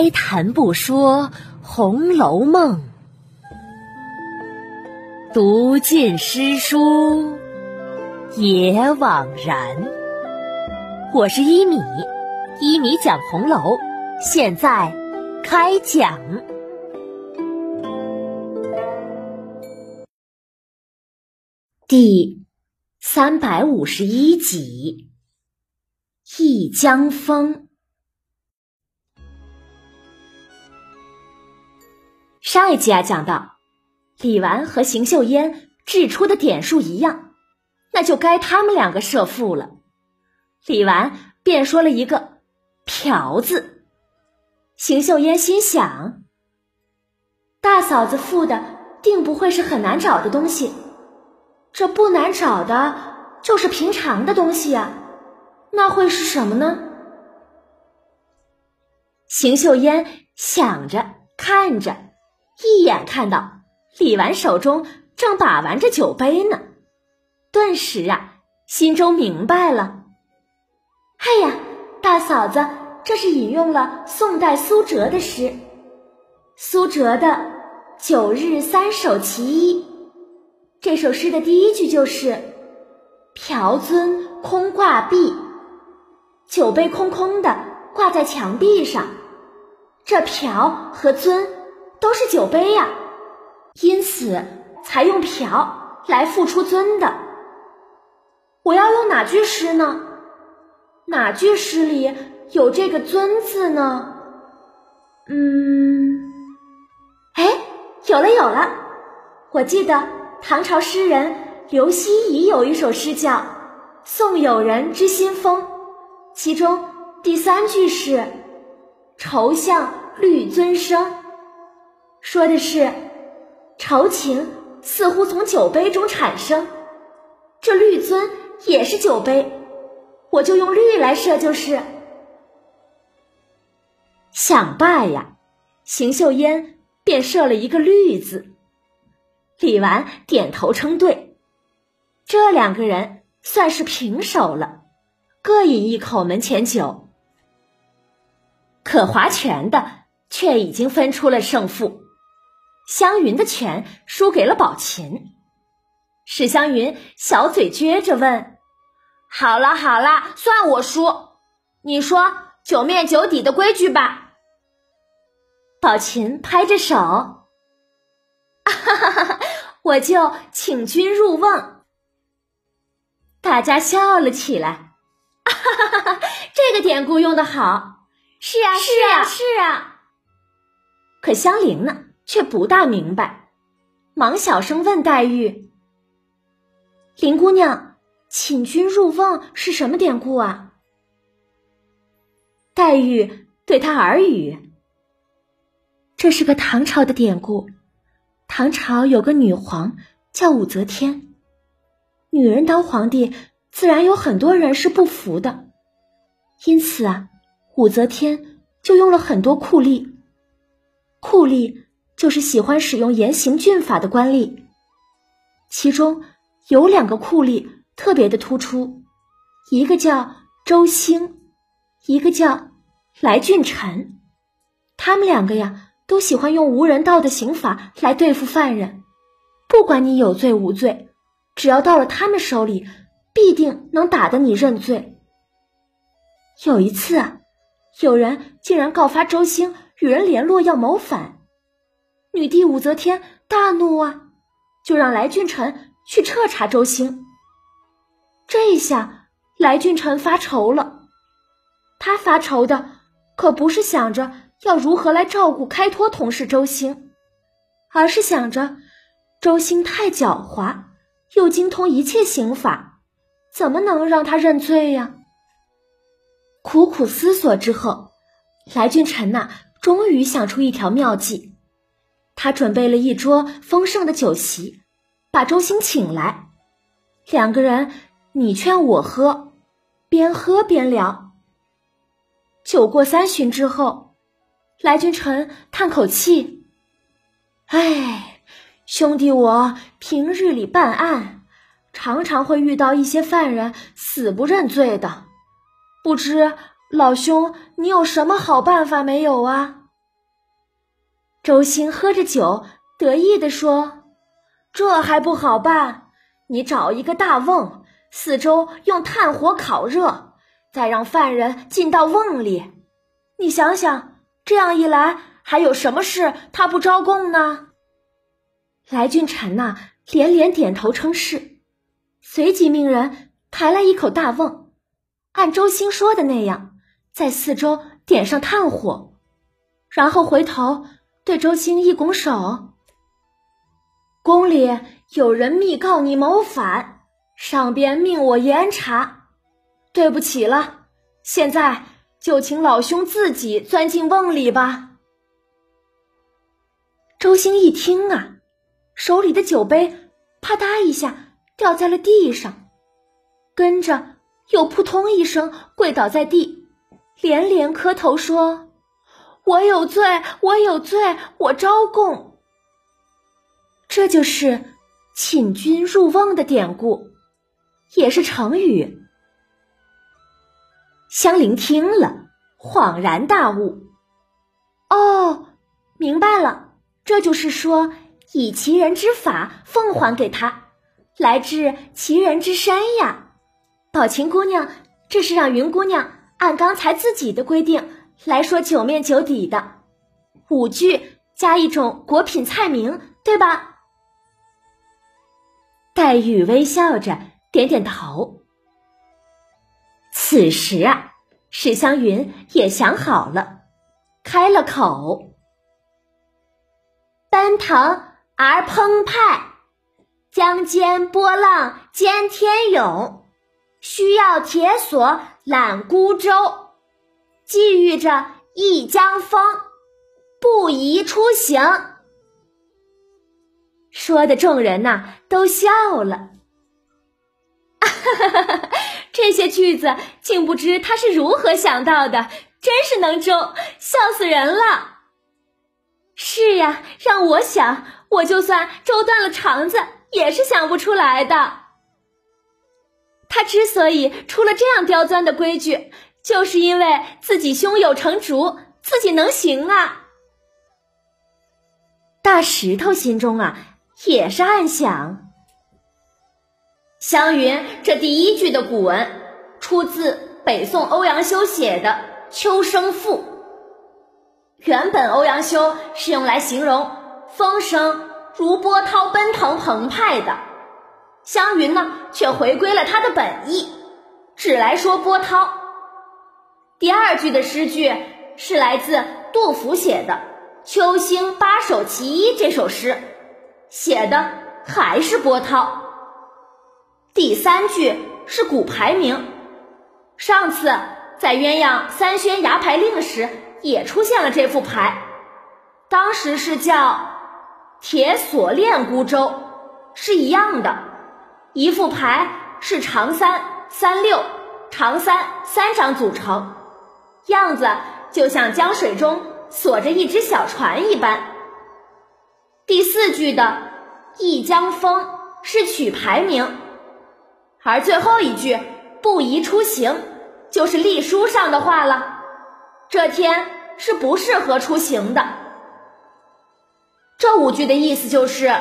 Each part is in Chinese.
开谈不说《红楼梦》，读尽诗书也枉然。我是一米，一米讲红楼，现在开讲第三百五十一集《一江风》。上一集啊，讲到李纨和邢岫烟掷出的点数一样，那就该他们两个设负了。李纨便说了一个“嫖”字，邢岫烟心想：大嫂子付的定不会是很难找的东西，这不难找的，就是平常的东西呀，那会是什么呢？邢岫烟想着，看着。一眼看到李纨手中正把玩着酒杯呢，顿时啊，心中明白了。哎呀，大嫂子，这是引用了宋代苏辙的诗，苏辙的“九日三首其一”。这首诗的第一句就是“瓢尊空挂壁”，酒杯空空的挂在墙壁上，这瓢和尊。都是酒杯呀，因此才用瓢来付出尊的。我要用哪句诗呢？哪句诗里有这个尊字呢？嗯，哎，有了有了！我记得唐朝诗人刘希夷有一首诗叫《送友人之新风》，其中第三句是“愁向绿尊生”。说的是，愁情似乎从酒杯中产生，这绿樽也是酒杯，我就用绿来设就是。想罢呀，邢岫烟便设了一个绿字。李纨点头称对，这两个人算是平手了，各饮一口门前酒。可划拳的却已经分出了胜负。湘云的拳输给了宝琴，史湘云小嘴撅着问：“好了好了，算我输，你说九面九底的规矩吧。”宝琴拍着手：“哈哈哈哈，我就请君入瓮。”大家笑了起来：“哈哈哈哈，这个典故用的好。”“是啊是啊是啊。”可香菱呢？却不大明白，忙小声问黛玉：“林姑娘，请君入瓮是什么典故啊？”黛玉对他耳语：“这是个唐朝的典故。唐朝有个女皇叫武则天，女人当皇帝，自然有很多人是不服的，因此啊，武则天就用了很多酷吏，酷吏。”就是喜欢使用严刑峻法的官吏，其中有两个酷吏特别的突出，一个叫周兴，一个叫来俊臣。他们两个呀，都喜欢用无人道的刑罚来对付犯人，不管你有罪无罪，只要到了他们手里，必定能打得你认罪。有一次啊，有人竟然告发周兴与人联络要谋反。女帝武则天大怒啊，就让来俊臣去彻查周兴。这一下，来俊臣发愁了。他发愁的可不是想着要如何来照顾开脱同事周兴，而是想着周兴太狡猾，又精通一切刑法，怎么能让他认罪呀？苦苦思索之后，来俊臣呐，终于想出一条妙计。他准备了一桌丰盛的酒席，把周兴请来，两个人你劝我喝，边喝边聊。酒过三巡之后，来君臣叹口气：“哎，兄弟，我平日里办案，常常会遇到一些犯人死不认罪的，不知老兄你有什么好办法没有啊？”周兴喝着酒，得意地说：“这还不好办？你找一个大瓮，四周用炭火烤热，再让犯人进到瓮里。你想想，这样一来，还有什么事他不招供呢？”来俊臣呐，连连点头称是，随即命人抬来一口大瓮，按周兴说的那样，在四周点上炭火，然后回头对周兴一拱手：“宫里有人密告你谋反，上边命我严查，对不起了，现在就请老兄自己钻进瓮里吧。”周兴一听啊。手里的酒杯啪嗒一下掉在了地上，跟着又扑通一声跪倒在地，连连磕头说：“我有罪，我有罪，我招供。”这就是“请君入瓮”的典故，也是成语。香菱听了，恍然大悟：“哦，明白了，这就是说。”以其人之法奉还给他，来治其人之身呀。宝琴姑娘，这是让云姑娘按刚才自己的规定来说九面九底的，五句加一种果品菜名，对吧？黛玉微笑着点点头。此时啊，史湘云也想好了，开了口：“奔腾。”而澎湃，江间波浪兼天涌，需要铁索揽孤舟，寄寓着一江风，不宜出行。说的众人呐都笑了，这些句子竟不知他是如何想到的，真是能中，笑死人了。是呀，让我想。我就算周断了肠子，也是想不出来的。他之所以出了这样刁钻的规矩，就是因为自己胸有成竹，自己能行啊。大石头心中啊，也是暗想：湘云这第一句的古文，出自北宋欧阳修写的《秋声赋》，原本欧阳修是用来形容。风声如波涛奔腾澎湃的，湘云呢却回归了他的本意，只来说波涛。第二句的诗句是来自杜甫写的《秋兴八首其一》这首诗，写的还是波涛。第三句是古牌名，上次在鸳鸯三宣牙牌令时也出现了这副牌，当时是叫。铁锁链孤舟是一样的，一副牌是长三、三六、长三三张组成，样子就像江水中锁着一只小船一般。第四句的“一江风”是曲牌名，而最后一句“不宜出行”就是隶书上的话了，这天是不适合出行的。这五句的意思就是：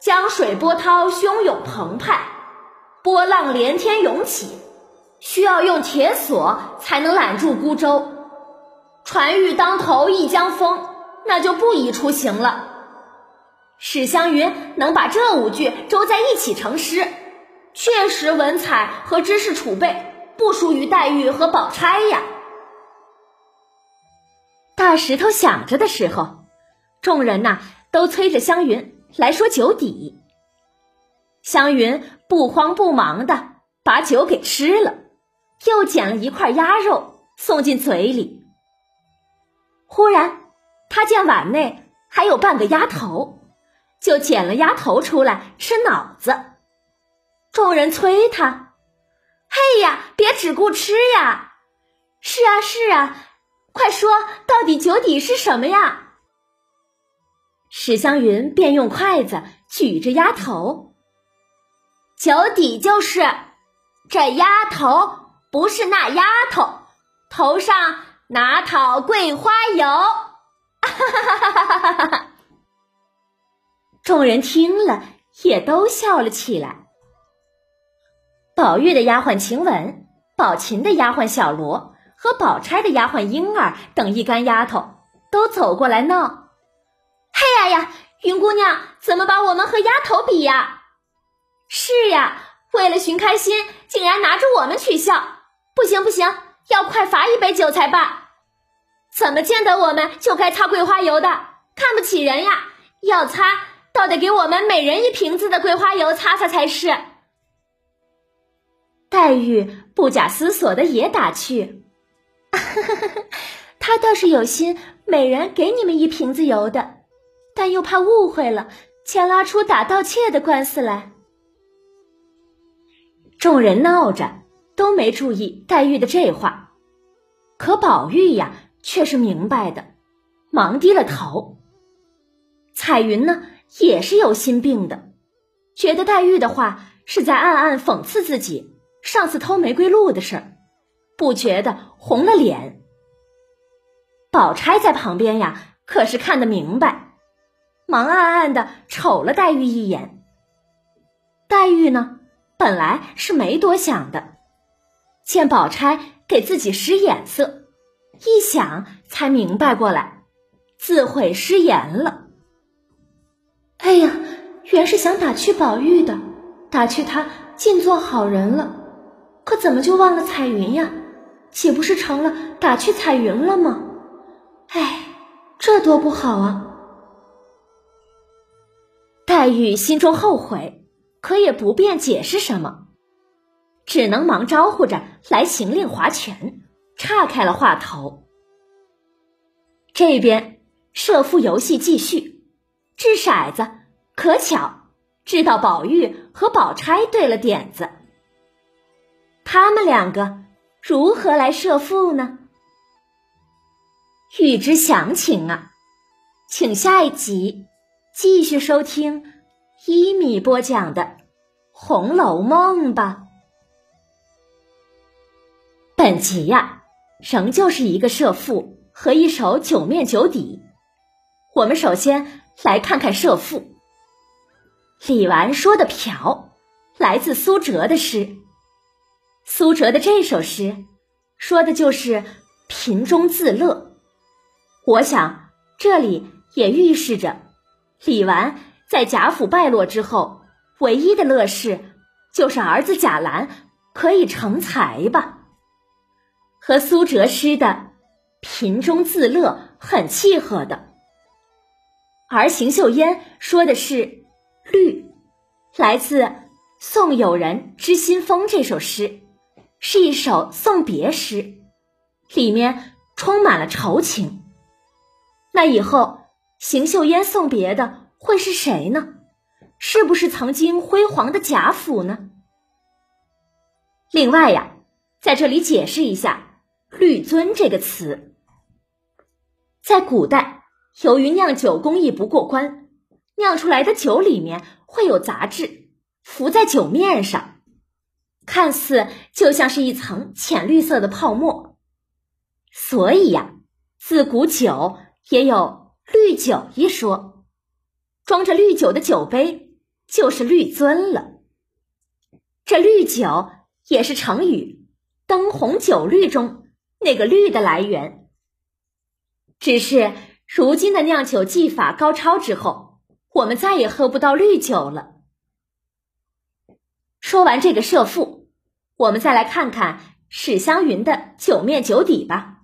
江水波涛汹涌澎湃，波浪连天涌起，需要用铁索才能揽住孤舟。船遇当头一江风，那就不宜出行了。史湘云能把这五句周在一起成诗，确实文采和知识储备不输于黛玉和宝钗呀。大石头想着的时候。众人呐，都催着湘云来说酒底。湘云不慌不忙的把酒给吃了，又捡了一块鸭肉送进嘴里。忽然，他见碗内还有半个鸭头，就捡了鸭头出来吃脑子。众人催他：“嘿呀，别只顾吃呀！”“是啊，是啊，快说，到底酒底是什么呀？”史湘云便用筷子举着鸭头，酒底就是这鸭头不是那丫头头上哪讨桂花油？哈哈哈哈哈哈哈！众人听了也都笑了起来。宝玉的丫鬟晴雯、宝琴的丫鬟小罗和宝钗的丫鬟莺儿等一干丫头都走过来闹：“嘿呀呀，云姑娘怎么把我们和丫头比呀？是呀，为了寻开心，竟然拿着我们取笑，不行不行，要快罚一杯酒才罢。”怎么见得我们就该擦桂花油的？看不起人呀！要擦，倒得给我们每人一瓶子的桂花油擦擦才是。黛玉不假思索的也打趣：“ 他倒是有心每人给你们一瓶子油的，但又怕误会了，且拉出打盗窃的官司来。”众人闹着都没注意黛玉的这话，可宝玉呀。却是明白的，忙低了头。彩云呢，也是有心病的，觉得黛玉的话是在暗暗讽刺自己上次偷玫瑰露的事儿，不觉得红了脸。宝钗在旁边呀，可是看得明白，忙暗暗的瞅了黛玉一眼。黛玉呢，本来是没多想的，见宝钗给自己使眼色。一想才明白过来，自悔失言了。哎呀，原是想打趣宝玉的，打趣他尽做好人了，可怎么就忘了彩云呀？岂不是成了打趣彩云了吗？哎，这多不好啊！黛玉心中后悔，可也不便解释什么，只能忙招呼着来行令划拳。岔开了话头。这边设伏游戏继续，掷骰子，可巧掷到宝玉和宝钗对了点子。他们两个如何来设伏呢？欲知详情啊，请下一集继续收听一米播讲的《红楼梦》吧。本集呀。仍旧是一个设赋和一首九面九底。我们首先来看看设赋。李纨说的“嫖”来自苏辙的诗。苏辙的这首诗说的就是贫中自乐。我想这里也预示着李纨在贾府败落之后，唯一的乐事就是儿子贾兰可以成才吧。和苏辙诗的“贫中自乐”很契合的，而邢岫烟说的是“绿”，来自宋友人《知心风》这首诗，是一首送别诗，里面充满了愁情。那以后邢岫烟送别的会是谁呢？是不是曾经辉煌的贾府呢？另外呀，在这里解释一下。绿樽这个词，在古代，由于酿酒工艺不过关，酿出来的酒里面会有杂质浮在酒面上，看似就像是一层浅绿色的泡沫。所以呀，自古酒也有绿酒一说，装着绿酒的酒杯就是绿樽了。这绿酒也是成语“灯红酒绿”中。那个绿的来源，只是如今的酿酒技法高超之后，我们再也喝不到绿酒了。说完这个设赋，我们再来看看史湘云的九面九底吧。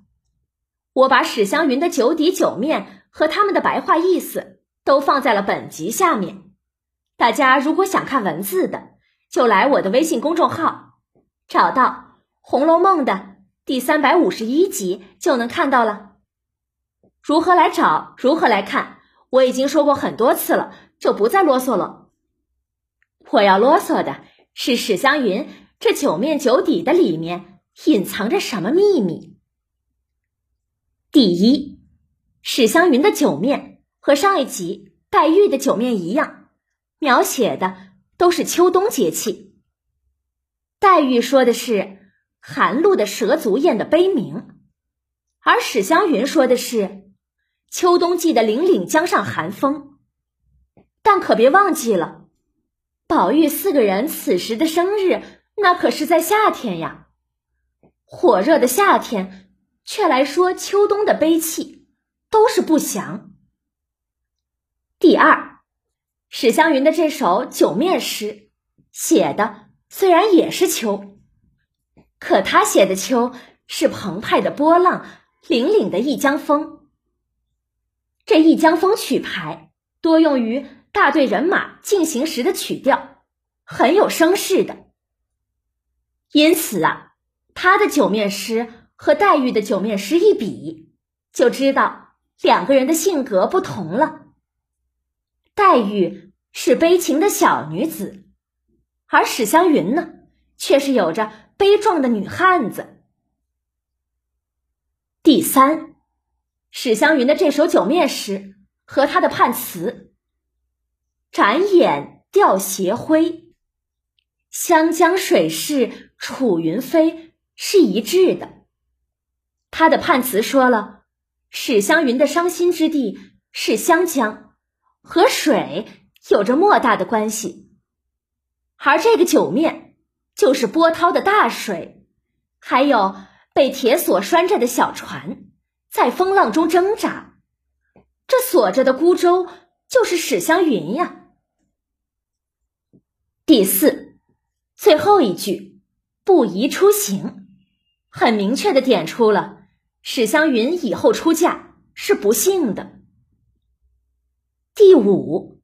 我把史湘云的九底九面和他们的白话意思都放在了本集下面。大家如果想看文字的，就来我的微信公众号，找到《红楼梦》的。第三百五十一集就能看到了。如何来找？如何来看？我已经说过很多次了，就不再啰嗦了。我要啰嗦的是史湘云这九面九底的里面隐藏着什么秘密？第一，史湘云的九面和上一集黛玉的九面一样，描写的都是秋冬节气。黛玉说的是。寒露的蛇足雁的悲鸣，而史湘云说的是秋冬季的凛凛江上寒风。但可别忘记了，宝玉四个人此时的生日，那可是在夏天呀。火热的夏天，却来说秋冬的悲泣，都是不祥。第二，史湘云的这首九面诗写的虽然也是秋，可他写的秋是澎湃的波浪，凛凛的一江风。这一江风曲牌多用于大队人马进行时的曲调，很有声势的。因此啊。他的九面诗和黛玉的九面诗一比，就知道两个人的性格不同了。黛玉是悲情的小女子，而史湘云呢，却是有着悲壮的女汉子。第三，史湘云的这首九面诗和他的判词“展眼吊斜晖，湘江水逝楚云飞”。是一致的。他的判词说了，史湘云的伤心之地是湘江，和水有着莫大的关系。而这个九面就是波涛的大水，还有被铁锁拴着的小船，在风浪中挣扎。这锁着的孤舟就是史湘云呀。第四，最后一句，不宜出行。很明确的点出了史湘云以后出嫁是不幸的。第五，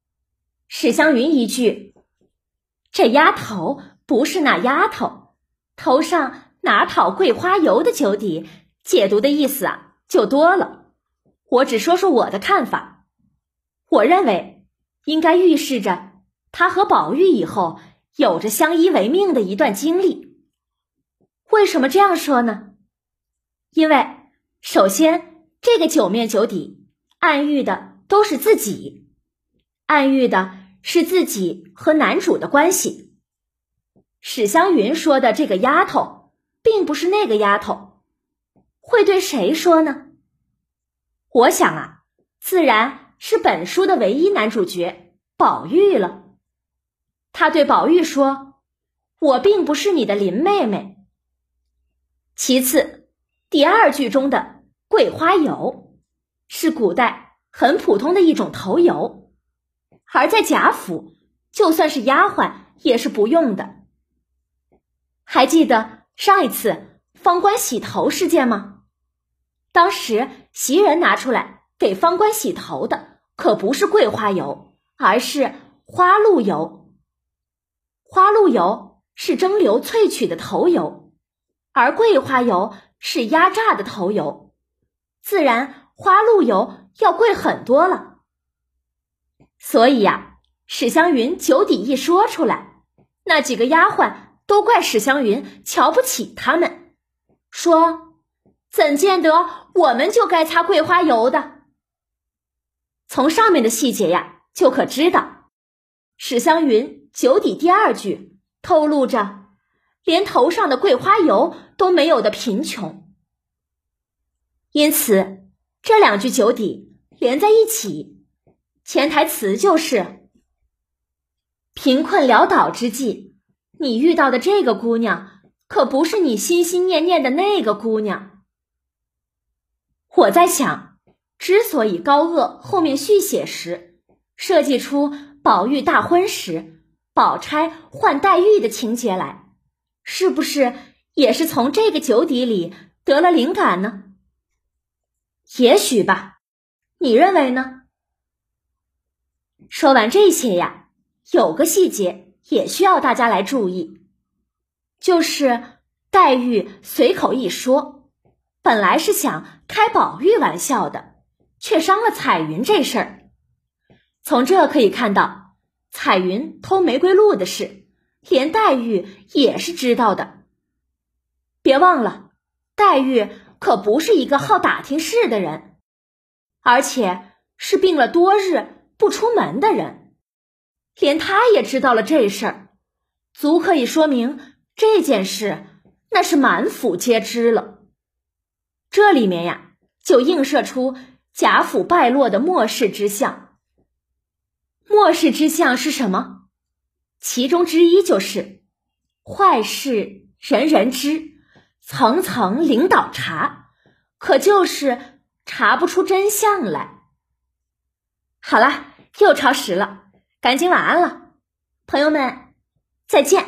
史湘云一句“这丫头不是那丫头，头上哪讨桂花油”的酒底，解读的意思啊就多了。我只说说我的看法，我认为应该预示着他和宝玉以后有着相依为命的一段经历。为什么这样说呢？因为首先，这个九面九底暗喻的都是自己，暗喻的是自己和男主的关系。史湘云说的这个丫头，并不是那个丫头，会对谁说呢？我想啊，自然是本书的唯一男主角宝玉了。他对宝玉说：“我并不是你的林妹妹。”其次，第二句中的“桂花油”是古代很普通的一种头油，而在贾府，就算是丫鬟也是不用的。还记得上一次方官洗头事件吗？当时袭人拿出来给方官洗头的可不是桂花油，而是花露油。花露油是蒸馏萃取的头油。而桂花油是压榨的头油，自然花露油要贵很多了。所以呀，史湘云酒底一说出来，那几个丫鬟都怪史湘云瞧不起他们，说怎见得我们就该擦桂花油的？从上面的细节呀，就可知道，史湘云酒底第二句透露着。连头上的桂花油都没有的贫穷，因此这两句酒底连在一起，潜台词就是贫困潦倒之际，你遇到的这个姑娘可不是你心心念念的那个姑娘。我在想，之所以高鹗后面续写时设计出宝玉大婚时，宝钗换黛玉的情节来。是不是也是从这个酒底里得了灵感呢？也许吧，你认为呢？说完这些呀，有个细节也需要大家来注意，就是黛玉随口一说，本来是想开宝玉玩笑的，却伤了彩云这事儿。从这可以看到，彩云偷玫瑰露的事。连黛玉也是知道的。别忘了，黛玉可不是一个好打听事的人，而且是病了多日不出门的人。连他也知道了这事儿，足可以说明这件事那是满府皆知了。这里面呀，就映射出贾府败落的末世之象。末世之象是什么？其中之一就是坏事人人知，层层领导查，可就是查不出真相来。好了，又超时了，赶紧晚安了，朋友们，再见。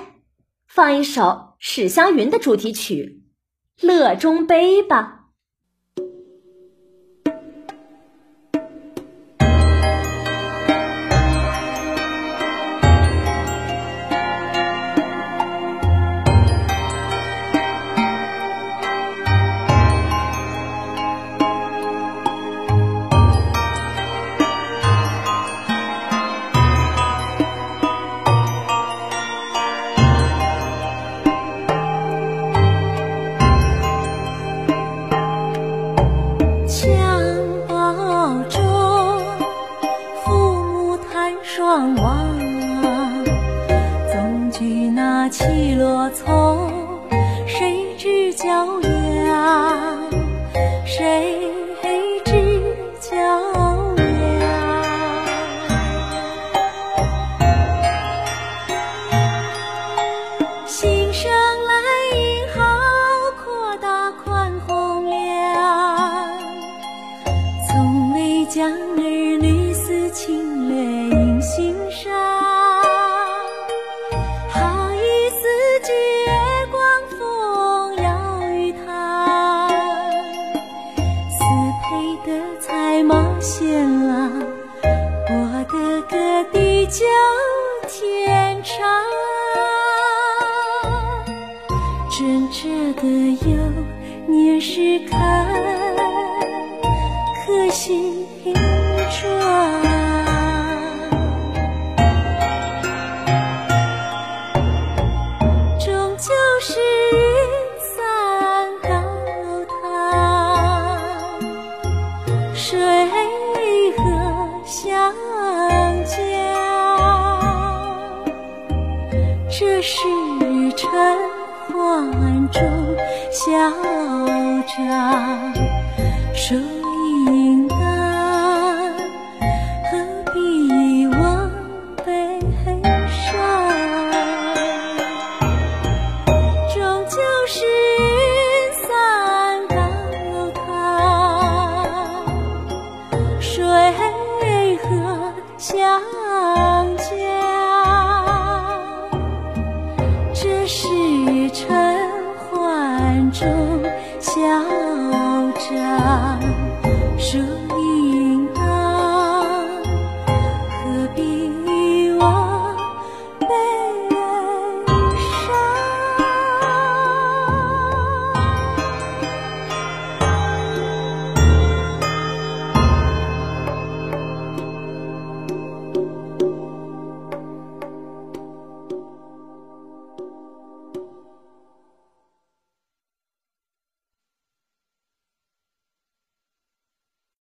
放一首史湘云的主题曲《乐中悲》吧。水和小